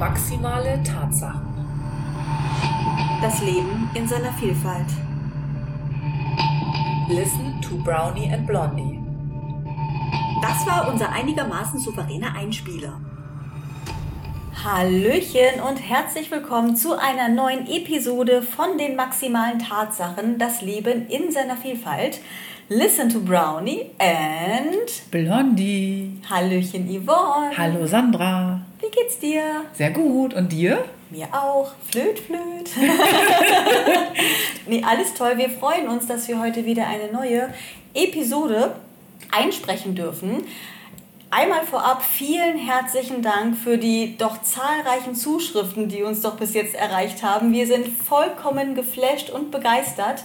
Maximale Tatsachen. Das Leben in seiner Vielfalt. Listen to Brownie and Blondie. Das war unser einigermaßen souveräner Einspieler. Hallöchen und herzlich willkommen zu einer neuen Episode von den maximalen Tatsachen, das Leben in seiner Vielfalt. Listen to Brownie and Blondie. Hallöchen Yvonne. Hallo Sandra. Wie geht's dir? Sehr gut. Und dir? Mir auch. Flöt, flöt. nee, alles toll. Wir freuen uns, dass wir heute wieder eine neue Episode einsprechen dürfen. Einmal vorab vielen herzlichen Dank für die doch zahlreichen Zuschriften, die uns doch bis jetzt erreicht haben. Wir sind vollkommen geflasht und begeistert,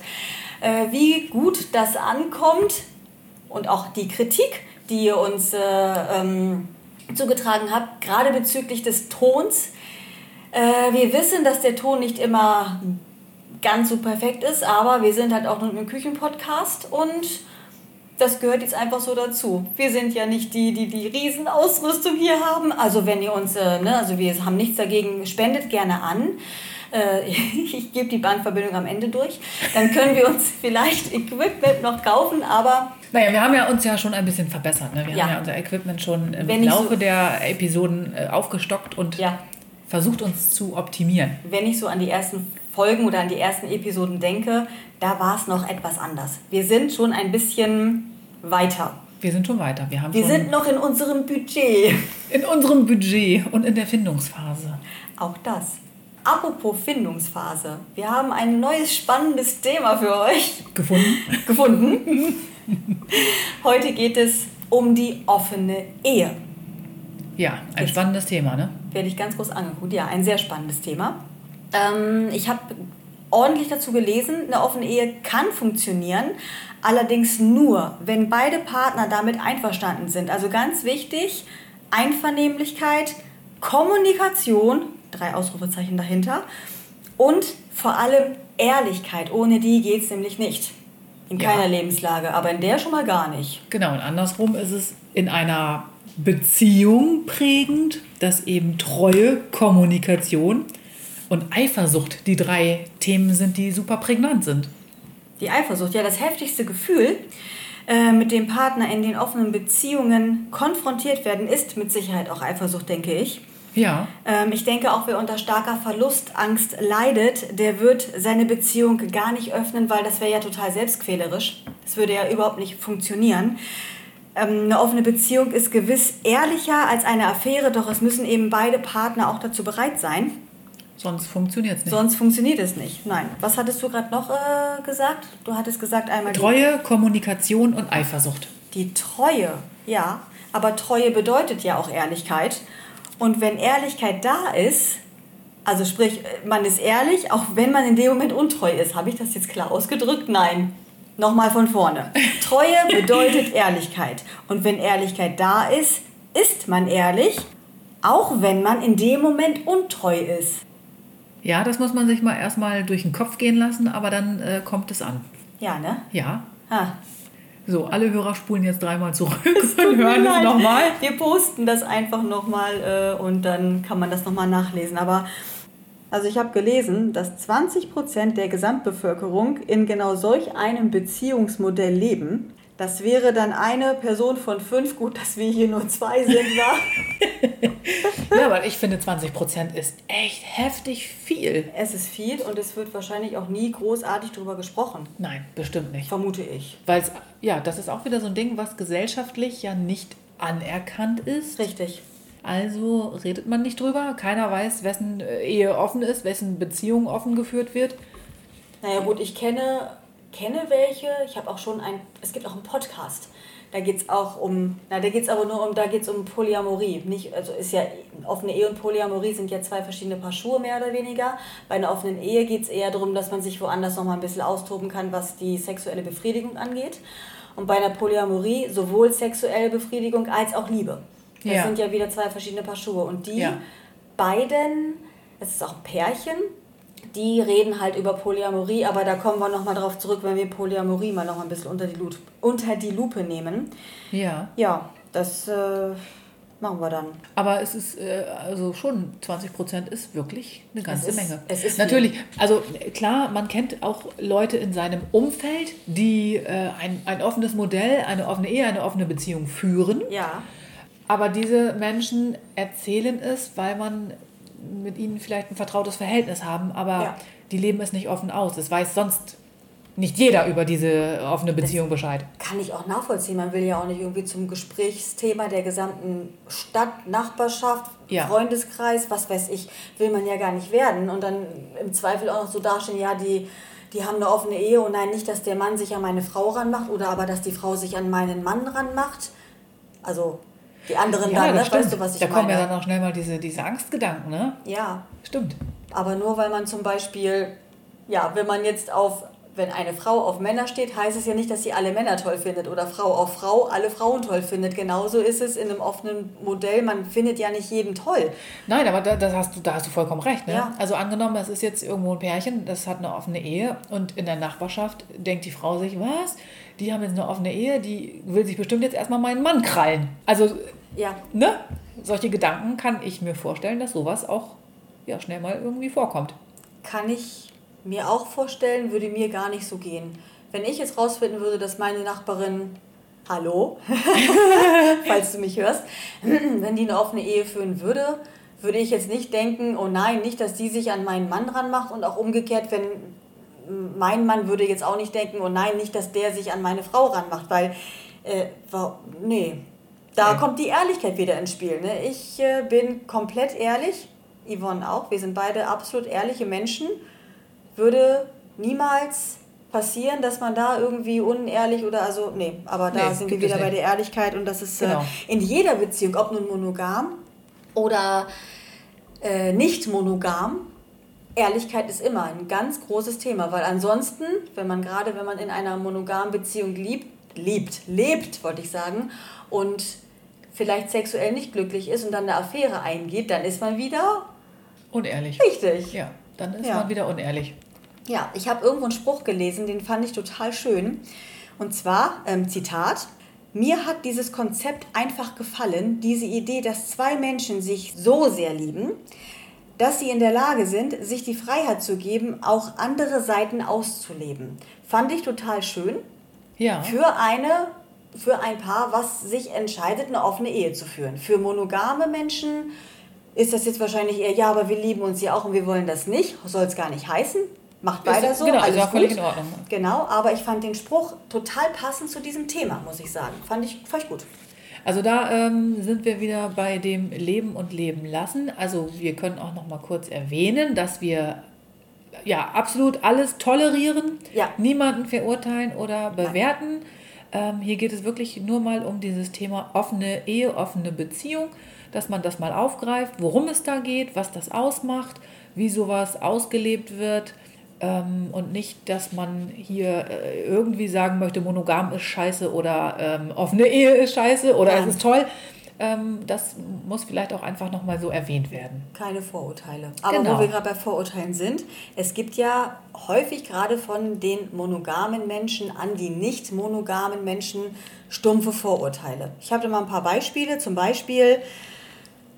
äh, wie gut das ankommt und auch die Kritik, die ihr uns äh, ähm, zugetragen habt, gerade bezüglich des Tons. Äh, wir wissen, dass der Ton nicht immer ganz so perfekt ist, aber wir sind halt auch nur ein Küchenpodcast und das gehört jetzt einfach so dazu. Wir sind ja nicht die, die die Riesenausrüstung hier haben. Also wenn ihr uns, äh, ne, also wir haben nichts dagegen, spendet gerne an. Äh, ich gebe die Bankverbindung am Ende durch. Dann können wir uns vielleicht Equipment noch kaufen, aber... Naja, wir haben ja uns ja schon ein bisschen verbessert. Ne? Wir ja. haben ja unser Equipment schon im wenn Laufe so der Episoden äh, aufgestockt und ja. versucht uns zu optimieren. Wenn ich so an die ersten Folgen oder an die ersten Episoden denke, da war es noch etwas anders. Wir sind schon ein bisschen weiter. Wir sind schon weiter. Wir, haben wir sind noch in unserem Budget. In unserem Budget und in der Findungsphase. Auch das. Apropos Findungsphase. Wir haben ein neues spannendes Thema für euch. Gefunden. Gefunden. Heute geht es um die offene Ehe. Ja, ein Jetzt spannendes Thema, ne? Werde ich ganz groß angeguckt. Ja, ein sehr spannendes Thema. Ähm, ich habe ordentlich dazu gelesen, eine offene Ehe kann funktionieren, allerdings nur, wenn beide Partner damit einverstanden sind. Also ganz wichtig, Einvernehmlichkeit, Kommunikation, drei Ausrufezeichen dahinter, und vor allem Ehrlichkeit. Ohne die geht es nämlich nicht. In keiner ja. Lebenslage, aber in der schon mal gar nicht. Genau, und andersrum ist es in einer Beziehung prägend, dass eben Treue, Kommunikation und Eifersucht die drei Themen sind, die super prägnant sind. Die Eifersucht, ja, das heftigste Gefühl, äh, mit dem Partner in den offenen Beziehungen konfrontiert werden, ist mit Sicherheit auch Eifersucht, denke ich. Ja. Ähm, ich denke auch, wer unter starker Verlustangst leidet, der wird seine Beziehung gar nicht öffnen, weil das wäre ja total selbstquälerisch. Das würde ja überhaupt nicht funktionieren. Ähm, eine offene Beziehung ist gewiss ehrlicher als eine Affäre, doch es müssen eben beide Partner auch dazu bereit sein. Sonst funktioniert es nicht. Sonst funktioniert es nicht. Nein. Was hattest du gerade noch äh, gesagt? Du hattest gesagt einmal. Treue, Kommunikation und Eifersucht. Die Treue, ja. Aber Treue bedeutet ja auch Ehrlichkeit. Und wenn Ehrlichkeit da ist, also sprich, man ist ehrlich, auch wenn man in dem Moment untreu ist. Habe ich das jetzt klar ausgedrückt? Nein. Nochmal von vorne. Treue bedeutet Ehrlichkeit. Und wenn Ehrlichkeit da ist, ist man ehrlich, auch wenn man in dem Moment untreu ist. Ja, das muss man sich mal erstmal durch den Kopf gehen lassen, aber dann äh, kommt es an. Ja, ne? Ja. Ha. So, alle Hörer spulen jetzt dreimal zurück und hören es nochmal. Wir posten das einfach nochmal äh, und dann kann man das nochmal nachlesen. Aber also ich habe gelesen, dass 20 Prozent der Gesamtbevölkerung in genau solch einem Beziehungsmodell leben. Das wäre dann eine Person von fünf. Gut, dass wir hier nur zwei sind, war. ja, aber ich finde 20 Prozent ist echt heftig viel. Es ist viel und es wird wahrscheinlich auch nie großartig darüber gesprochen. Nein, bestimmt nicht. Vermute ich. Weil ja, das ist auch wieder so ein Ding, was gesellschaftlich ja nicht anerkannt ist. Richtig. Also redet man nicht drüber. Keiner weiß, wessen Ehe offen ist, wessen Beziehung offen geführt wird. Naja, gut, ich kenne kenne welche. Ich habe auch schon ein, es gibt auch einen Podcast. Da geht es auch um, na, da geht es aber nur um, da geht es um Polyamorie. Nicht, also ist ja, offene Ehe und Polyamorie sind ja zwei verschiedene Paar Schuhe, mehr oder weniger. Bei einer offenen Ehe geht es eher darum, dass man sich woanders nochmal ein bisschen austoben kann, was die sexuelle Befriedigung angeht. Und bei einer Polyamorie sowohl sexuelle Befriedigung als auch Liebe. Das ja. sind ja wieder zwei verschiedene Paar Schuhe. Und die ja. beiden, es ist auch ein Pärchen, die reden halt über Polyamorie, aber da kommen wir nochmal drauf zurück, wenn wir Polyamorie mal noch ein bisschen unter die, Lupe, unter die Lupe nehmen. Ja. Ja, das, äh, machen wir dann. Aber es ist äh, also schon 20 Prozent ist wirklich eine ganze ist- Menge. es ist viel. Natürlich, also äh, klar, man kennt auch Leute in seinem Umfeld, die äh, ein, ein offenes Modell, eine offene Ehe, eine offene Beziehung führen. Ja. Aber diese Menschen erzählen es, weil man mit ihnen vielleicht ein vertrautes Verhältnis haben, aber Ja. die leben es nicht offen aus. Es weiß sonst nicht jeder über diese offene Beziehung Bescheid. Kann ich auch nachvollziehen. Man will ja auch nicht irgendwie zum Gesprächsthema der gesamten Stadt, Nachbarschaft, Ja. Freundeskreis, was weiß ich, will man ja gar nicht werden. Und dann im Zweifel auch noch so dastehen, ja, die, die haben eine offene Ehe und nein, nicht, dass der Mann sich an meine Frau ranmacht oder aber, dass die Frau sich an meinen Mann ranmacht. Also die anderen dann, ne? das weißt du, was ich da meine? kommen ja dann auch schnell mal diese, diese Angstgedanken, ne? ja, Stimmt. aber nur weil man zum Beispiel, ja, wenn man jetzt auf, wenn eine Frau auf Männer steht, heißt es ja nicht, dass sie alle Männer toll findet oder Frau auf Frau alle Frauen toll findet. Genauso ist es in einem offenen Modell, man findet ja nicht jeden toll. Nein, aber da, das hast du, da hast du vollkommen recht. Ne? Ja. Also angenommen, es ist jetzt irgendwo ein Pärchen, das hat eine offene Ehe und in der Nachbarschaft denkt die Frau sich, was? Die haben jetzt eine offene Ehe, die will sich bestimmt jetzt erstmal meinen Mann krallen. Also, Ja, ne? Solche Gedanken kann ich mir vorstellen, dass sowas auch ja, schnell mal irgendwie vorkommt. kann ich mir auch vorstellen, würde mir gar nicht so gehen. Wenn ich jetzt rausfinden würde, dass meine Nachbarin, hallo, falls du mich hörst, wenn die eine offene Ehe führen würde, würde ich jetzt nicht denken, oh nein, nicht, dass die sich an meinen Mann ranmacht und auch umgekehrt, wenn mein Mann würde jetzt auch nicht denken, oh nein, nicht, dass der sich an meine Frau ranmacht, weil, äh, nee, da Nee. kommt die Ehrlichkeit wieder ins Spiel. Ne? Ich äh, bin komplett ehrlich, Yvonne auch, wir sind beide absolut ehrliche Menschen, würde niemals passieren, dass man da irgendwie unehrlich oder also, nee, aber da Nee, sind wir wieder bei der Ehrlichkeit und das ist Genau. äh, in jeder Beziehung, ob nun monogam oder äh, nicht monogam, Ehrlichkeit ist immer ein ganz großes Thema, weil ansonsten, wenn man gerade, wenn man in einer monogamen Beziehung liebt, liebt, lebt, wollte ich sagen, und vielleicht sexuell nicht glücklich ist und dann eine Affäre eingeht, dann ist man wieder Unehrlich. richtig. Ja, dann ist Ja. man wieder unehrlich. Ja, ich habe irgendwo einen Spruch gelesen, den fand ich total schön. Und zwar, ähm, Zitat, mir hat dieses Konzept einfach gefallen, diese Idee, dass zwei Menschen sich so sehr lieben, dass sie in der Lage sind, sich die Freiheit zu geben, auch andere Seiten auszuleben. Fand ich total schön Ja. für eine für ein Paar, was sich entscheidet, eine offene Ehe zu führen. Für monogame Menschen ist das jetzt wahrscheinlich eher, ja, aber wir lieben uns ja auch und wir wollen das nicht. Soll es gar nicht heißen. Macht weiter Ist- so. genau, ist alles völlig gut. in Ordnung. Genau, aber ich fand den Spruch total passend zu diesem Thema, muss ich sagen. Fand ich, fand ich gut. Also da ähm, sind wir wieder bei dem Leben und Leben lassen. Also wir können auch noch mal kurz erwähnen, dass wir ja absolut alles tolerieren, Ja. niemanden verurteilen oder bewerten. Ähm, hier geht es wirklich nur mal um dieses Thema offene Ehe, offene Beziehung, dass man das mal aufgreift, worum es da geht, was das ausmacht, wie sowas ausgelebt wird. Ähm, und nicht, dass man hier äh, irgendwie sagen möchte, monogam ist scheiße oder ähm, offene Ehe ist scheiße oder Nein. es ist toll. Ähm, das muss vielleicht auch einfach nochmal so erwähnt werden. Keine Vorurteile. Aber Genau. wo wir gerade bei Vorurteilen sind, es gibt ja häufig gerade von den monogamen Menschen an die nicht monogamen Menschen stumpfe Vorurteile. Ich habe da mal ein paar Beispiele. Zum Beispiel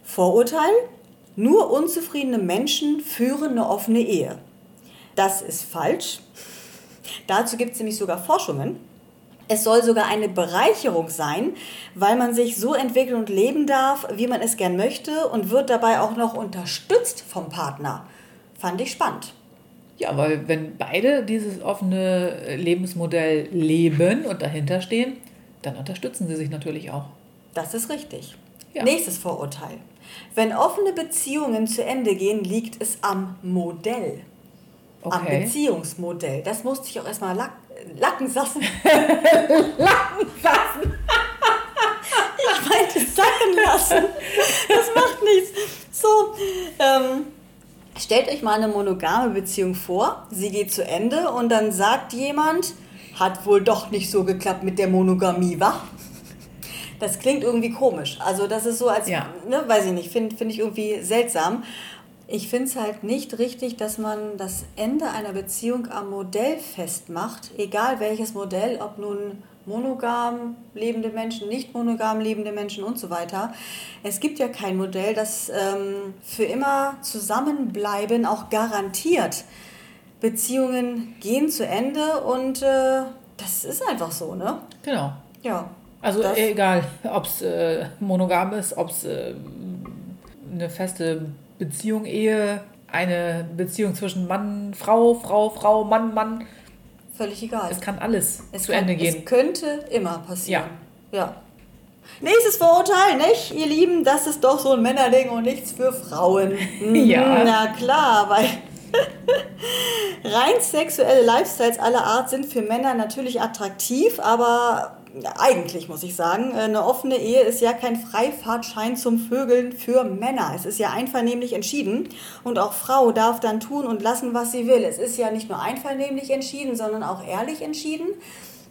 Vorurteil, nur unzufriedene Menschen führen eine offene Ehe. Das ist falsch. Dazu gibt es nämlich sogar Forschungen. Es soll sogar eine Bereicherung sein, weil man sich so entwickeln und leben darf, wie man es gern möchte und wird dabei auch noch unterstützt vom Partner. Fand ich spannend. Ja, weil wenn beide dieses offene Lebensmodell leben und dahinter stehen, dann unterstützen sie sich natürlich auch. Das ist richtig. Ja. Nächstes Vorurteil. Wenn offene Beziehungen zu Ende gehen, liegt es am Modell. Am Okay. Beziehungsmodell. Das musste ich auch erstmal lack, lacken lassen. lacken lassen. ich meinte sacken lassen. Das macht nichts. So, ähm, stellt euch mal eine monogame Beziehung vor. Sie geht zu Ende und dann sagt jemand, hat wohl doch nicht so geklappt mit der Monogamie, wa? Das klingt irgendwie komisch. Also das ist so, als, Ja. ne, weiß ich nicht, finde find ich irgendwie seltsam. Ich finde es halt nicht richtig, dass man das Ende einer Beziehung am Modell festmacht, egal welches Modell, ob nun monogam lebende Menschen, nicht monogam lebende Menschen und so weiter. Es gibt ja kein Modell, das ähm, für immer zusammenbleiben auch garantiert. Beziehungen gehen zu Ende und äh, das ist einfach so, ne? Genau. Ja. Also egal, ob es äh, monogam ist, ob es äh, eine feste Beziehung, Ehe, eine Beziehung zwischen Mann, Frau, Frau, Frau, Mann, Mann. Völlig egal. Es kann alles Es zu kann- Ende gehen. Es könnte immer passieren. Ja. Nächstes Vorurteil, nicht? Ihr Lieben, das ist doch so ein Männerding und nichts für Frauen. Ja. Na klar, weil rein sexuelle Lifestyles aller Art sind für Männer natürlich attraktiv, aber ja, eigentlich muss ich sagen, eine offene Ehe ist ja kein Freifahrtschein zum Vögeln für Männer. Es ist ja einvernehmlich entschieden und auch Frau darf dann tun und lassen, was sie will. Es ist ja nicht nur einvernehmlich entschieden, sondern auch ehrlich entschieden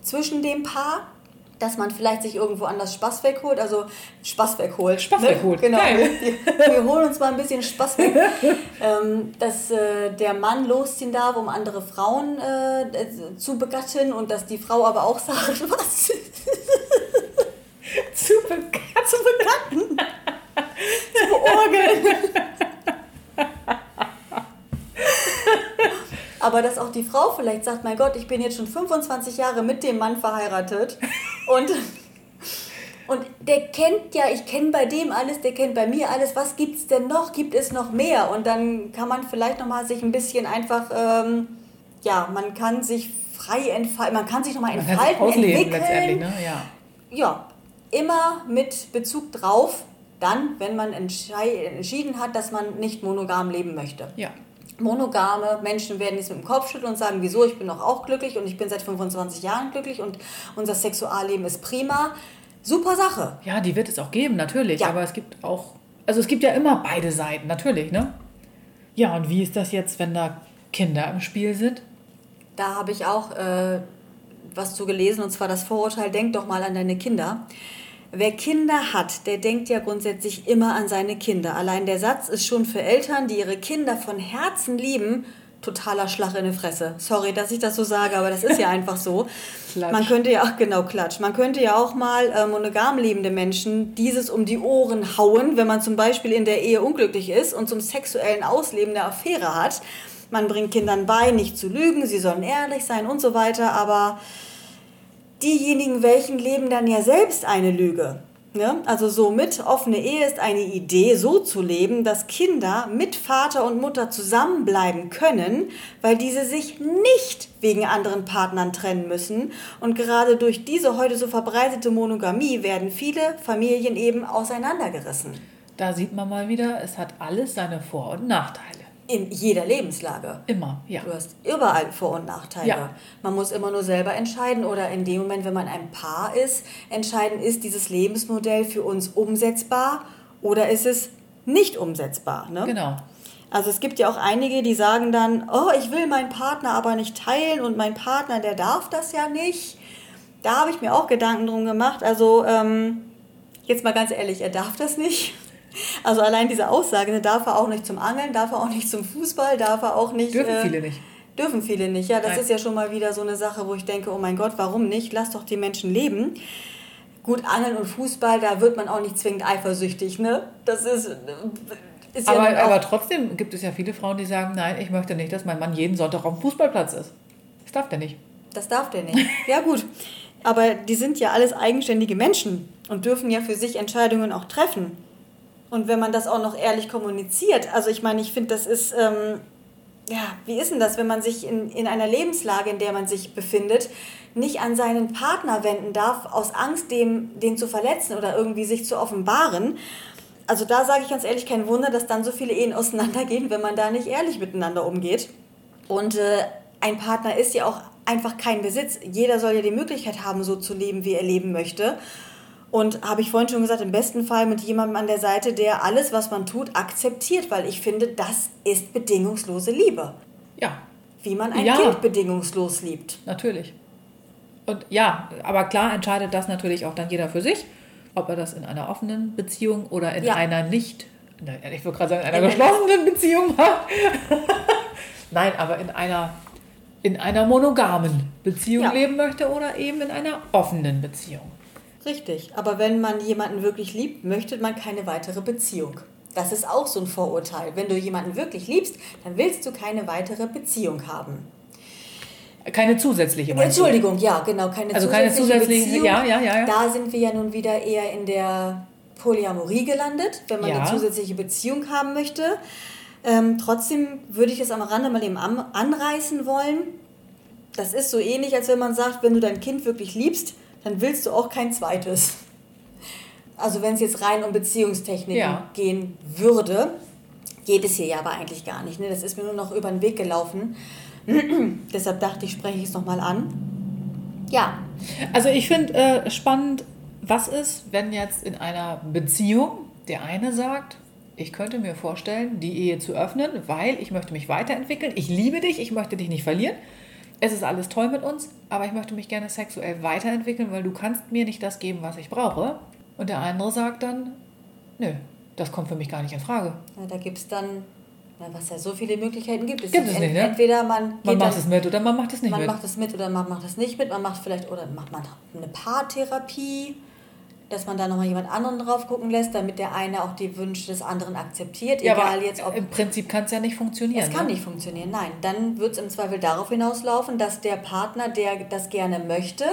zwischen dem Paar dass man vielleicht sich irgendwo anders Spaß wegholt, also Spaß wegholt. Spaß ne? wegholt, Genau. Wir, wir holen uns mal ein bisschen Spaß weg. ähm, dass äh, der Mann losziehen darf, um andere Frauen äh, zu begatten und dass die Frau aber auch sagt, was? Zu bekannt. zu begatten? zu beorgeln. Aber dass auch die Frau vielleicht sagt, mein Gott, ich bin jetzt schon 25 Jahre mit dem Mann verheiratet und, und der kennt ja, ich kenne bei dem alles, der kennt bei mir alles, was gibt es denn noch? Gibt es noch mehr? Und dann kann man vielleicht nochmal sich ein bisschen einfach, ähm, ja, man kann sich frei entfalten, man kann sich kann sich entfalten, ausleben entwickeln ne? Ja. ja, immer mit Bezug drauf, dann, wenn man entschieden hat, dass man nicht monogam leben möchte. Ja. Monogame Menschen werden jetzt mit dem Kopf schütteln und sagen, wieso, ich bin doch auch glücklich und ich bin seit 25 Jahren glücklich und unser Sexualleben ist prima. Super Sache. Ja, die wird es auch geben, natürlich. Ja. Aber es gibt auch, also es gibt ja immer beide Seiten, natürlich, ne? Ja, und wie ist das jetzt, wenn da Kinder im Spiel sind? Da habe ich auch äh, was zu gelesen und zwar das Vorurteil, denk doch mal an deine Kinder. Wer Kinder hat, der denkt ja grundsätzlich immer an seine Kinder. Allein der Satz ist schon für Eltern, die ihre Kinder von Herzen lieben, totaler Schlag in die Fresse. Sorry, dass ich das so sage, aber das ist ja einfach so. Klatsch. Man könnte ja auch, genau, Klatsch. Man könnte ja auch mal äh, monogam lebende Menschen dieses um die Ohren hauen, wenn man zum Beispiel in der Ehe unglücklich ist und zum sexuellen Ausleben eine Affäre hat. Man bringt Kindern bei, nicht zu lügen, sie sollen ehrlich sein und so weiter, aber diejenigen, welchen leben dann ja selbst eine Lüge. Ne? Also somit, offene Ehe ist eine Idee, so zu leben, dass Kinder mit Vater und Mutter zusammenbleiben können, weil diese sich nicht wegen anderen Partnern trennen müssen. Und gerade durch diese heute so verbreitete Monogamie werden viele Familien eben auseinandergerissen. Da sieht man mal wieder, es hat alles seine Vor- und Nachteile. In jeder Lebenslage. Immer, ja. Du hast überall Vor- und Nachteile. Ja. Man muss immer nur selber entscheiden oder in dem Moment, wenn man ein Paar ist, entscheiden, ist dieses Lebensmodell für uns umsetzbar oder ist es nicht umsetzbar. Ne? Genau. Also es gibt ja auch einige, die sagen dann, oh, ich will meinen Partner aber nicht teilen und mein Partner, der darf das ja nicht. Da habe ich mir auch Gedanken drum gemacht. Also ähm, jetzt mal ganz ehrlich, er darf das nicht. Also allein diese Aussage, ne, darf er auch nicht zum Angeln, darf er auch nicht zum Fußball, darf er auch nicht... Dürfen äh, viele nicht. Dürfen viele nicht. Ja, das Nein. ist ja schon mal wieder so eine Sache, wo ich denke, oh mein Gott, warum nicht? Lass doch die Menschen leben. Gut, Angeln und Fußball, da wird man auch nicht zwingend eifersüchtig, ne? Das ist, ist ja Aber, auch, aber trotzdem gibt es ja viele Frauen, die sagen, nein, ich möchte nicht, dass mein Mann jeden Sonntag auf dem Fußballplatz ist. Das darf der nicht. das darf der nicht. Ja gut, aber die sind ja alles eigenständige Menschen und dürfen ja für sich Entscheidungen auch treffen. Und wenn man das auch noch ehrlich kommuniziert, also ich meine, ich finde, das ist, ähm, ja, wie ist denn das, wenn man sich in, in einer Lebenslage, in der man sich befindet, nicht an seinen Partner wenden darf, aus Angst, dem, den zu verletzen oder irgendwie sich zu offenbaren? Also da sage ich ganz ehrlich, kein Wunder, dass dann so viele Ehen auseinandergehen, wenn man da nicht ehrlich miteinander umgeht. Und äh, ein Partner ist ja auch einfach kein Besitz. Jeder soll ja die Möglichkeit haben, so zu leben, wie er leben möchte. Und habe ich vorhin schon gesagt, im besten Fall mit jemandem an der Seite, der alles, was man tut, akzeptiert, weil ich finde, das ist bedingungslose Liebe. Ja, Wie man ein Ja. Kind bedingungslos liebt. natürlich. Und ja, aber klar entscheidet das natürlich auch dann jeder für sich, ob er das in einer offenen Beziehung oder in Ja. einer nicht, ich würde gerade sagen, in einer In einer- geschlossenen Beziehung macht. Nein, aber in einer in einer monogamen Beziehung Ja. leben möchte oder eben in einer offenen Beziehung. Richtig, aber wenn man jemanden wirklich liebt, möchte man keine weitere Beziehung. Das ist auch so ein Vorurteil. Wenn du jemanden wirklich liebst, dann willst du keine weitere Beziehung haben. Keine zusätzliche. du? Entschuldigung, ja, genau, keine Also keine zusätzliche zusätzliche- Beziehung. ja, ja, ja, ja. Da sind wir ja nun wieder eher in der Polyamorie gelandet, wenn man Ja. eine zusätzliche Beziehung haben möchte. Ähm, trotzdem würde ich es am Rande mal eben anreißen wollen. Das ist so ähnlich, als wenn man sagt, wenn du dein Kind wirklich liebst, dann willst du auch kein zweites. Also wenn es jetzt rein um Beziehungstechniken Ja. gehen würde, geht es hier ja aber eigentlich gar nicht. Ne? Das ist mir nur noch über den Weg gelaufen. Deshalb dachte ich, spreche ich es nochmal an. Ja, Also ich finde äh, spannend, was ist, wenn jetzt in einer Beziehung der eine sagt, ich könnte mir vorstellen, die Ehe zu öffnen, weil ich möchte mich weiterentwickeln. Ich liebe dich, ich möchte dich nicht verlieren. Es ist alles toll mit uns, aber ich möchte mich gerne sexuell weiterentwickeln, weil du kannst mir nicht das geben, was ich brauche. Und der andere sagt dann, nö, das kommt für mich gar nicht in Frage. Na, da gibt es dann, na, was ja so viele Möglichkeiten gibt. Es Gibt es nicht, ne? Entweder man, Man macht dann, es mit oder man macht es nicht man mit. macht es mit oder man macht es nicht mit. Man macht vielleicht, oder macht man eine Paartherapie, dass man da nochmal jemand anderen drauf gucken lässt, damit der eine auch die Wünsche des anderen akzeptiert. ja, Egal aber jetzt, ob im Prinzip kann es ja nicht funktionieren. Es kann ne? nicht funktionieren, nein. Dann wird es im Zweifel darauf hinauslaufen, dass der Partner, der das gerne möchte,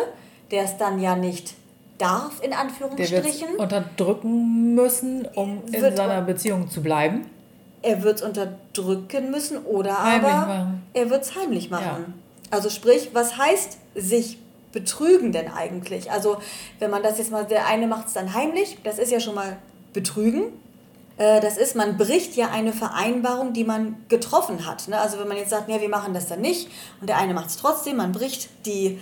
der es dann ja nicht darf, in Der Anführungsstrichen, unterdrücken müssen, um in seiner Beziehung zu bleiben. er wird es unterdrücken müssen oder Heimlich aber machen. er wird es heimlich machen. Ja. Also sprich, was heißt sich betrügen denn eigentlich? Also wenn man das jetzt mal, der eine macht es dann heimlich, das ist ja schon mal betrügen. Äh, Das ist, man bricht ja eine Vereinbarung, die man getroffen hat. ne? Also wenn man jetzt sagt, nee, wir machen das dann nicht und der eine macht es trotzdem, man bricht die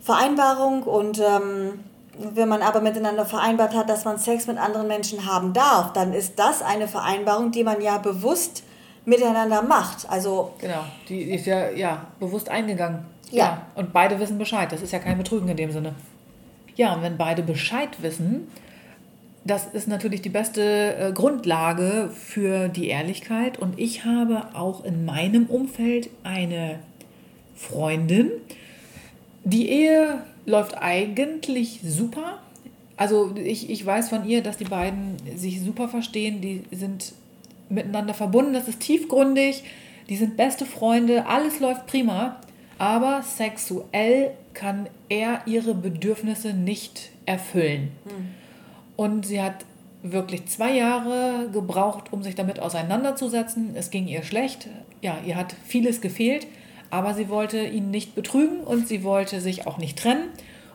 Vereinbarung und ähm, wenn man aber miteinander vereinbart hat, dass man Sex mit anderen Menschen haben darf, dann ist das eine Vereinbarung, die man ja bewusst miteinander macht. Also Genau, die ist ja, ja bewusst eingegangen. Ja. Und beide wissen Bescheid. Das ist ja kein Betrügen in dem Sinne. Ja, und wenn beide Bescheid wissen, das ist natürlich die beste äh, Grundlage für die Ehrlichkeit. Und ich habe auch in meinem Umfeld eine Freundin. Die Ehe läuft eigentlich super. Also ich, ich weiß von ihr, dass die beiden sich super verstehen. Die sind miteinander verbunden. Das ist tiefgründig. Die sind beste Freunde. Alles läuft prima. Aber sexuell kann er ihre Bedürfnisse nicht erfüllen. Und sie hat wirklich zwei Jahre gebraucht, um sich damit auseinanderzusetzen. Es ging ihr schlecht. Ja, ihr hat vieles gefehlt, aber sie wollte ihn nicht betrügen und sie wollte sich auch nicht trennen.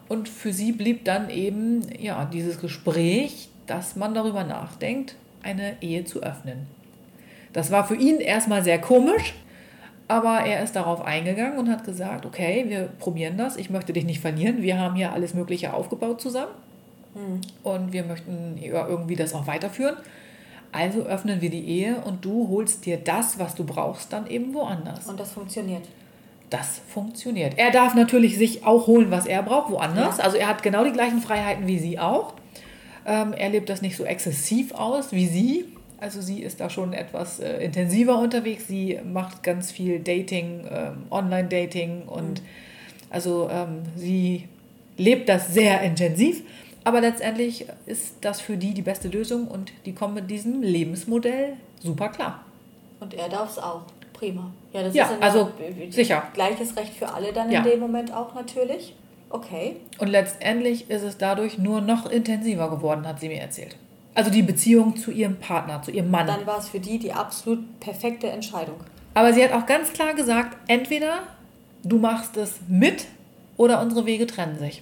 Und für sie blieb dann eben ja, dieses Gespräch, dass man darüber nachdenkt, eine Ehe zu öffnen. Das war für ihn erstmal sehr komisch, aber er ist darauf eingegangen und hat gesagt, okay, wir probieren das, ich möchte dich nicht verlieren, wir haben hier alles Mögliche aufgebaut zusammen und wir möchten irgendwie das auch weiterführen. Also öffnen wir die Ehe und du holst dir das, was du brauchst, dann eben woanders. und das funktioniert. Das funktioniert. Er darf natürlich sich auch holen, was er braucht, woanders. Ja. Also er hat genau die gleichen Freiheiten wie sie auch. Ähm, er lebt das nicht so exzessiv aus wie sie. Also sie ist da schon etwas äh, intensiver unterwegs. Sie macht ganz viel Dating, ähm, Online-Dating und also ähm, sie lebt das sehr intensiv. Aber letztendlich ist das für die die beste Lösung und die kommen mit diesem Lebensmodell super klar. Und er darf es auch. Prima. Ja, das Ja, ist also sicher. gleiches Recht für alle dann Ja. in dem Moment auch natürlich. Okay. Und letztendlich ist es dadurch nur noch intensiver geworden, hat sie mir erzählt. Also die Beziehung zu ihrem Partner, zu ihrem Mann. Dann war es für die die absolut perfekte Entscheidung. Aber sie hat auch ganz klar gesagt, entweder du machst es mit oder unsere Wege trennen sich.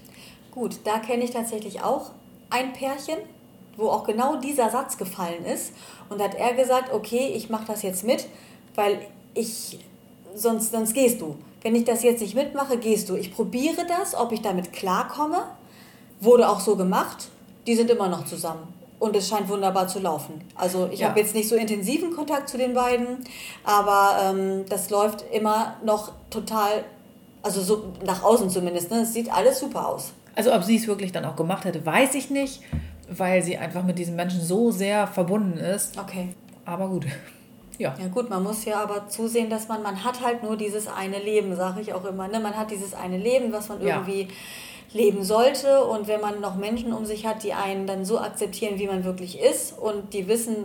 Gut, da kenne ich tatsächlich auch ein Pärchen, wo auch genau dieser Satz gefallen ist. Und da hat er gesagt, okay, ich mache das jetzt mit, weil ich, sonst, sonst gehst du. Wenn ich das jetzt nicht mitmache, gehst du. Ich probiere das, ob ich damit klarkomme. Wurde auch so gemacht. Die sind immer noch zusammen. Und es scheint wunderbar zu laufen. Also ich Ja. habe jetzt nicht so intensiven Kontakt zu den beiden, aber ähm, das läuft immer noch total, also so nach außen zumindest. Ne? Es sieht alles super aus. Also ob sie es wirklich dann auch gemacht hätte, weiß ich nicht, weil sie einfach mit diesem Menschen so sehr verbunden ist. Okay. Aber gut. Ja. Ja gut, man muss ja aber zusehen, dass man, man hat halt nur dieses eine Leben, sage ich auch immer. Ne? Man hat dieses eine Leben, was man Ja. Leben sollte. Und wenn man noch Menschen um sich hat, die einen dann so akzeptieren, wie man wirklich ist und die wissen,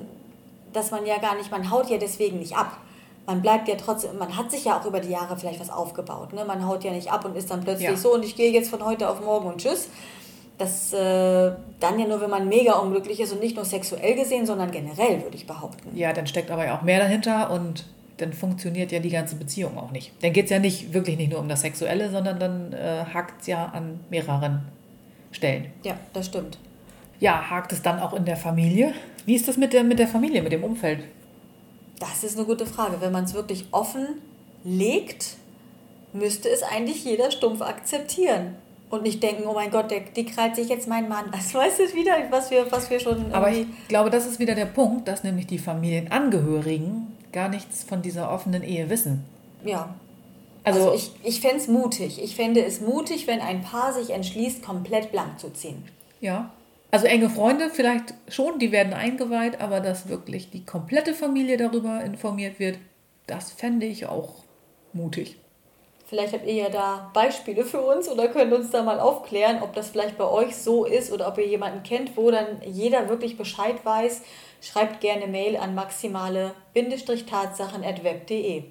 dass man ja gar nicht, man haut ja deswegen nicht ab. Man bleibt ja trotzdem, man hat sich ja auch über die Jahre vielleicht was aufgebaut. Ne? Man haut ja nicht ab und ist dann plötzlich Ja. so und ich gehe jetzt von heute auf morgen und tschüss. Das äh, dann ja nur, wenn man mega unglücklich ist und nicht nur sexuell gesehen, sondern generell, würde ich behaupten. Ja, dann steckt aber ja auch mehr dahinter und dann funktioniert ja die ganze Beziehung auch nicht. Dann geht es ja nicht wirklich nicht nur um das Sexuelle, sondern dann äh, hakt es ja an mehreren Stellen. Ja, das stimmt. Ja, hakt es dann auch in der Familie? Wie ist das mit der, mit der Familie, mit dem Umfeld? Das ist eine gute Frage. Wenn man es wirklich offen legt, müsste es eigentlich jeder stumpf akzeptieren. Und nicht denken, oh mein Gott, der, die krallt sich jetzt mein Mann. Das weißt du wieder, was wir, was wir schon Aber ich glaube, das ist wieder der Punkt, dass nämlich die Familienangehörigen gar nichts von dieser offenen Ehe wissen. Ja. Also, Also, ich, ich fände es mutig. Ich fände es mutig, wenn ein Paar sich entschließt, komplett blank zu ziehen. ja. Also enge Freunde vielleicht schon, die werden eingeweiht, aber dass wirklich die komplette Familie darüber informiert wird, das fände ich auch mutig. Vielleicht habt ihr ja da Beispiele für uns oder könnt uns da mal aufklären, ob das vielleicht bei euch so ist oder ob ihr jemanden kennt, wo dann jeder wirklich Bescheid weiß. Schreibt gerne Mail an maximale-tatsachen.web.de.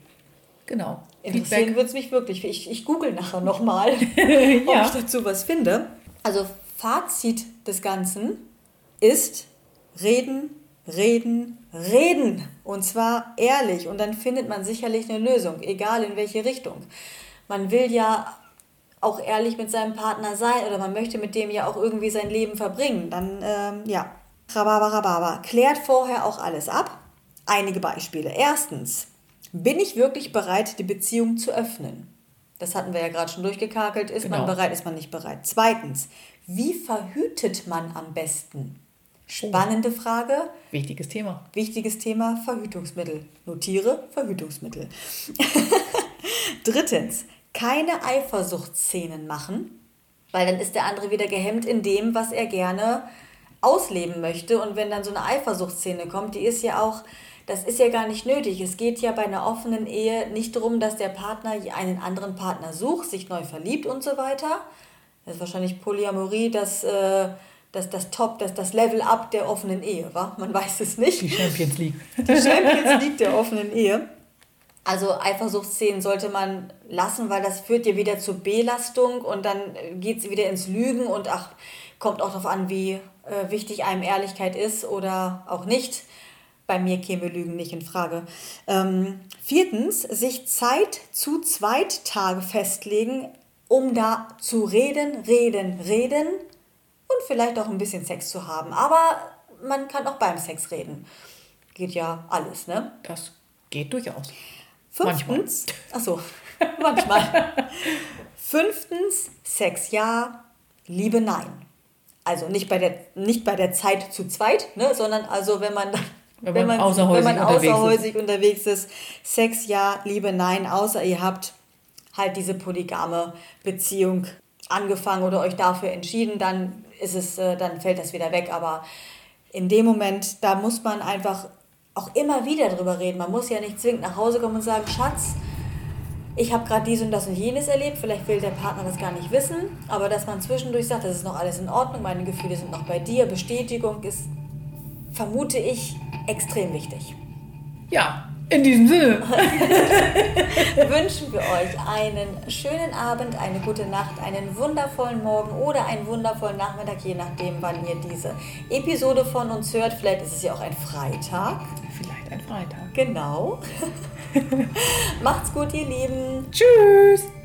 Genau. Interessieren würde es mich wirklich. Ich, ich google nachher nochmal, ob Ja. ich dazu was finde. Also Fazit des Ganzen ist reden, reden, reden. Und zwar ehrlich. Und dann findet man sicherlich eine Lösung, egal in welche Richtung. Man will ja auch ehrlich mit seinem Partner sein oder man möchte mit dem ja auch irgendwie sein Leben verbringen. Dann, ähm, ja, Rhabarber. Klärt vorher auch alles ab. Einige Beispiele. Erstens, bin ich wirklich bereit, die Beziehung zu öffnen? Das hatten wir ja gerade schon durchgekakelt. Ist man Genau. bereit, ist man nicht bereit? Zweitens, wie verhütet man am besten? Spannende Frage. Wichtiges Thema. Wichtiges Thema Verhütungsmittel. Notiere Verhütungsmittel. Drittens, keine Eifersuchtsszenen machen, weil dann ist der andere wieder gehemmt in dem, was er gerne ausleben möchte. Und wenn dann so eine Eifersuchtsszene kommt, die ist ja auch, das ist ja gar nicht nötig. Es geht ja bei einer offenen Ehe nicht darum, dass der Partner einen anderen Partner sucht, sich neu verliebt und so weiter. Das ist wahrscheinlich Polyamorie, das, äh, das, das Top, das, das Level-Up der offenen Ehe, wa? Man weiß es nicht. Die Champions League. Die Champions League der offenen Ehe. Also Eifersuchtsszenen sollte man lassen, weil das führt ja wieder zur Belastung und dann geht es wieder ins Lügen und ach, kommt auch darauf an, wie äh, wichtig einem Ehrlichkeit ist oder auch nicht. Bei mir käme Lügen nicht in Frage. Ähm, viertens, sich Zeit zu Zweittage festlegen, um da zu reden, reden, reden und vielleicht auch ein bisschen Sex zu haben. Aber man kann auch beim Sex reden. Geht ja alles, ne? Das geht durchaus. Fünftens, achso, manchmal. Fünftens, Sex ja, Liebe nein. Also nicht bei der, nicht bei der Zeit zu zweit, ne, sondern also wenn man dann Wenn man außerhäusig wenn man unterwegs ist. außerhäusig unterwegs ist, Sex ja, Liebe nein, außer ihr habt halt diese polygame Beziehung angefangen oder euch dafür entschieden, dann ist es, äh, dann fällt das wieder weg. Aber in dem Moment, da muss man einfach auch immer wieder drüber reden. Man muss ja nicht zwingend nach Hause kommen und sagen, Schatz, ich habe gerade dies und das und jenes erlebt. Vielleicht will der Partner das gar nicht wissen, aber dass man zwischendurch sagt, das ist noch alles in Ordnung, meine Gefühle sind noch bei dir. Bestätigung ist, vermute ich, extrem wichtig. Ja, in diesem Sinne. wünschen wir euch einen schönen Abend, eine gute Nacht, einen wundervollen Morgen oder einen wundervollen Nachmittag, je nachdem, wann ihr diese Episode von uns hört. Vielleicht ist es ja auch ein Freitag. Vielleicht ein Freitag. Genau. Macht's gut, ihr Lieben. Tschüss.